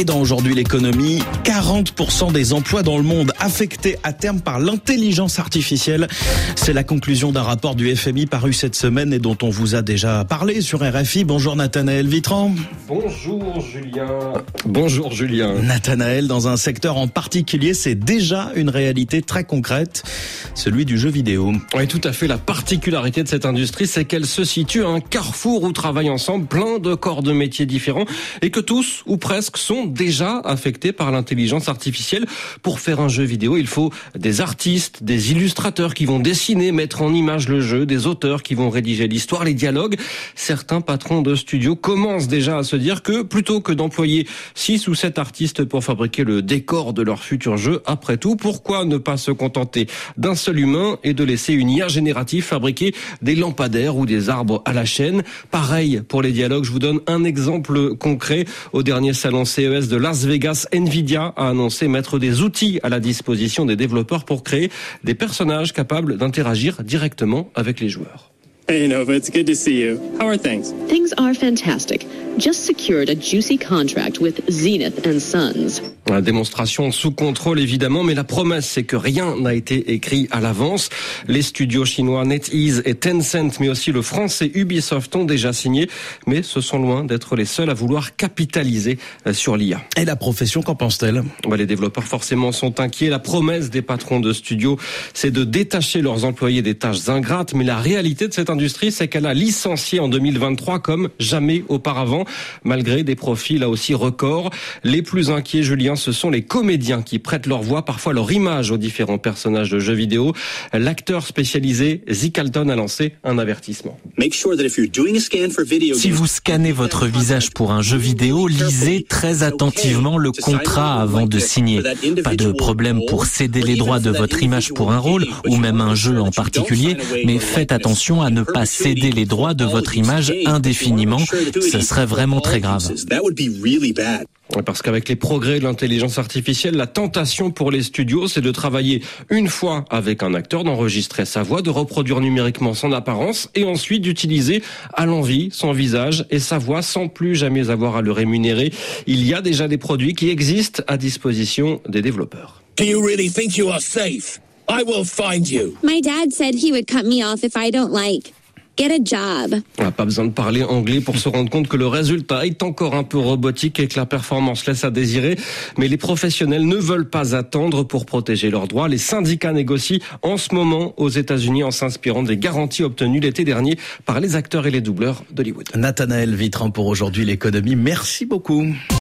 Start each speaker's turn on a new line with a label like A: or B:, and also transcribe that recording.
A: Et dans aujourd'hui l'économie, 40% des emplois dans le monde affectés à terme par l'intelligence artificielle. C'est la conclusion d'un rapport du FMI paru cette semaine et dont on vous a déjà parlé sur RFI. Bonjour Nathanaël Vitran.
B: Bonjour Julien. Bonjour Julien.
A: Nathanaël, dans un secteur en particulier, c'est déjà une réalité très concrète, celui du jeu vidéo.
B: Oui, tout à fait. La particularité de cette industrie, c'est qu'elle se situe à un carrefour où travaillent ensemble plein de corps de métiers différents et que tous, ou presque, sont déjà affectés par l'intelligence artificielle. Pour faire un jeu vidéo, il faut des artistes, des illustrateurs qui vont dessiner, mettre en image le jeu, des auteurs qui vont rédiger l'histoire, les dialogues. Certains patrons de studios commencent déjà à se dire que plutôt que d'employer 6 ou 7 artistes pour fabriquer le décor de leur futur jeu, après tout, pourquoi ne pas se contenter d'un seul humain et de laisser une IA générative fabriquer des lampadaires ou des arbres à la chaîne? Pareil pour les dialogues, je vous donne un exemple concret. Au dernier salon CES de Las Vegas, Nvidia a annoncé mettre des outils à la disposition des développeurs pour créer des personnages capables d'interagir directement avec les joueurs.
C: Hey Nova, it's good to see you. How are things?
D: Things are fantastic. Just secured a juicy contract with Zenith and Sons.
B: La démonstration sous contrôle évidemment, mais la promesse c'est que rien n'a été écrit à l'avance. Les studios chinois NetEase et Tencent, mais aussi le français Ubisoft ont déjà signé, mais ce sont loin d'être les seuls à vouloir capitaliser euh, sur l'IA.
A: Et la profession, qu'en pense-t-elle?
B: Bah, Les développeurs forcément sont inquiets. La promesse des patrons de studios, c'est de détacher leurs employés des tâches ingrates, mais la réalité de cette industrie, c'est qu'elle a licencié en 2023 comme jamais auparavant, malgré des profits là aussi records. Les plus inquiets, Julien, ce sont les comédiens qui prêtent leur voix, parfois leur image aux différents personnages de jeux vidéo. L'acteur spécialisé Zicalton a lancé un avertissement.
E: Si vous scannez votre visage pour un jeu vidéo, lisez très attentivement le contrat avant de signer. Pas de problème pour céder les droits de votre image pour un rôle ou même un jeu en particulier, mais faites attention à ne pas céder les droits de votre image indéfiniment. Ce serait vraiment très grave.
B: Parce qu'avec les progrès de l'intelligence artificielle, la tentation pour les studios, c'est de travailler une fois avec un acteur, d'enregistrer sa voix, de reproduire numériquement son apparence et ensuite d'utiliser à l'envie son visage et sa voix sans plus jamais avoir à le rémunérer. Il y a déjà des produits qui existent à disposition des développeurs.
F: Do you really think you are safe? I will find you.
G: My dad said he would cut me off if I don't like. Get a job.
B: On n'a pas besoin de parler anglais pour se rendre compte que le résultat est encore un peu robotique et que la performance laisse à désirer. Mais les professionnels ne veulent pas attendre pour protéger leurs droits. Les syndicats négocient en ce moment aux États-Unis en s'inspirant des garanties obtenues l'été dernier par les acteurs et les doubleurs d'Hollywood.
A: Nathanaël Vitran pour aujourd'hui l'économie. Merci beaucoup.